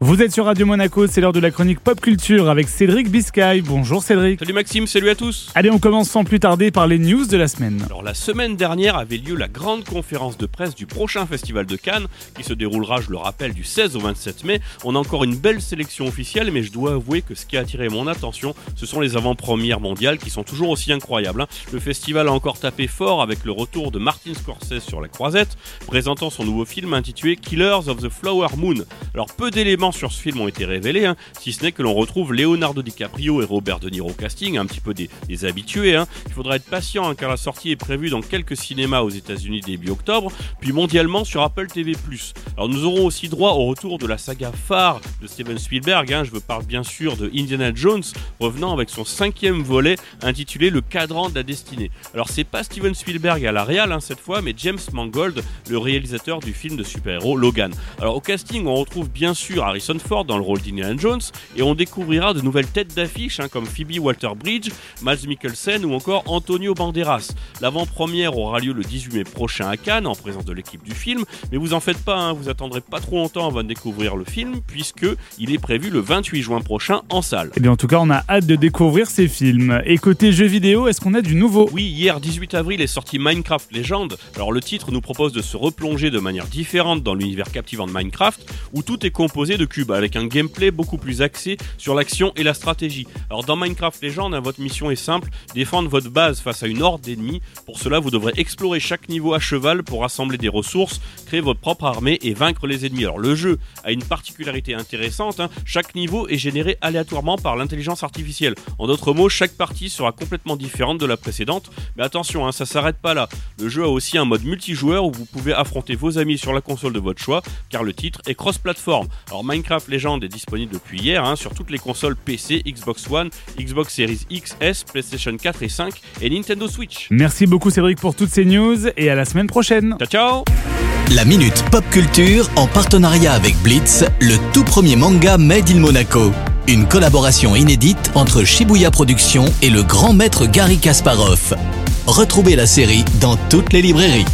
Vous êtes sur Radio Monaco, c'est l'heure de la chronique pop culture avec Cédric Biscay. Bonjour Cédric. Salut Maxime, salut à tous. Allez, on commence sans plus tarder par les news de la semaine. Alors la semaine dernière avait lieu la grande conférence de presse du prochain festival de Cannes qui se déroulera, je le rappelle, du 16 au 27 mai. On a encore une belle sélection officielle, mais je dois avouer que ce qui a attiré mon attention, ce sont les avant-premières mondiales qui sont toujours aussi incroyables. hein. Le festival a encore tapé fort avec le retour de Martin Scorsese sur la croisette, présentant son nouveau film intitulé Killers of the Flower Moon. Alors peu d'éléments sur ce film ont été révélés, hein, si ce n'est que l'on retrouve Leonardo DiCaprio et Robert De Niro au casting, un petit peu des, des habitués. hein. Il faudra être patient hein, car la sortie est prévue dans quelques cinémas aux États-Unis début octobre, puis mondialement sur Apple TV+. Alors nous aurons aussi droit au retour de la saga phare de Steven Spielberg. Je veux parler bien sûr de Indiana Jones, revenant avec son cinquième volet intitulé Le Cadran de la Destinée. Alors c'est pas Steven Spielberg à la réal cette fois, mais James Mangold, le réalisateur du film de super-héros Logan. Alors au casting, on retrouve bien sûr Harrison Ford dans le rôle d'Indiana Jones, et on découvrira de nouvelles têtes d'affiche hein, comme Phoebe Waller-Bridge, Mads Mikkelsen ou encore Antonio Banderas. L'avant-première aura lieu le 18 mai prochain à Cannes en présence de l'équipe du film, mais vous en faites pas, hein, vous attendrez pas trop longtemps avant de découvrir le film puisque il est prévu le 28 juin prochain en salle. Eh bien, en tout cas, on a hâte de découvrir ces films. Et côté jeux vidéo, est-ce qu'on a du nouveau? Oui, hier 18 avril est sorti Minecraft Legend. Alors le titre nous propose de se replonger de manière différente dans l'univers captivant de Minecraft, où tout est composé de cubes, avec un gameplay beaucoup plus axé sur l'action et la stratégie. Alors dans Minecraft Legend, hein, votre mission est simple, défendre votre base face à une horde d'ennemis. Pour cela, vous devrez explorer chaque niveau à cheval pour rassembler des ressources, créer votre propre armée et vaincre les ennemis. Alors le jeu a une particularité intéressante, hein. chaque niveau est généré aléatoirement par l'intelligence artificielle. En d'autres mots, chaque partie sera complètement différente de la précédente, mais attention, hein, ça s'arrête pas là. Le jeu a aussi un mode multijoueur où vous pouvez affronter vos amis sur la console de votre choix, car le titre est cross-platform. Alors Minecraft Legend est disponible depuis hier hein, sur toutes les consoles PC, Xbox One, Xbox Series X, S, PlayStation 4 et 5 et Nintendo Switch. Merci beaucoup Cédric pour toutes ces news et à la semaine prochaine. Ciao ciao La Minute Pop Culture en partenariat avec Blitz, le tout premier manga Made in Monaco. Une collaboration inédite entre Shibuya Productions et le grand maître Gary Kasparov. Retrouvez la série dans toutes les librairies.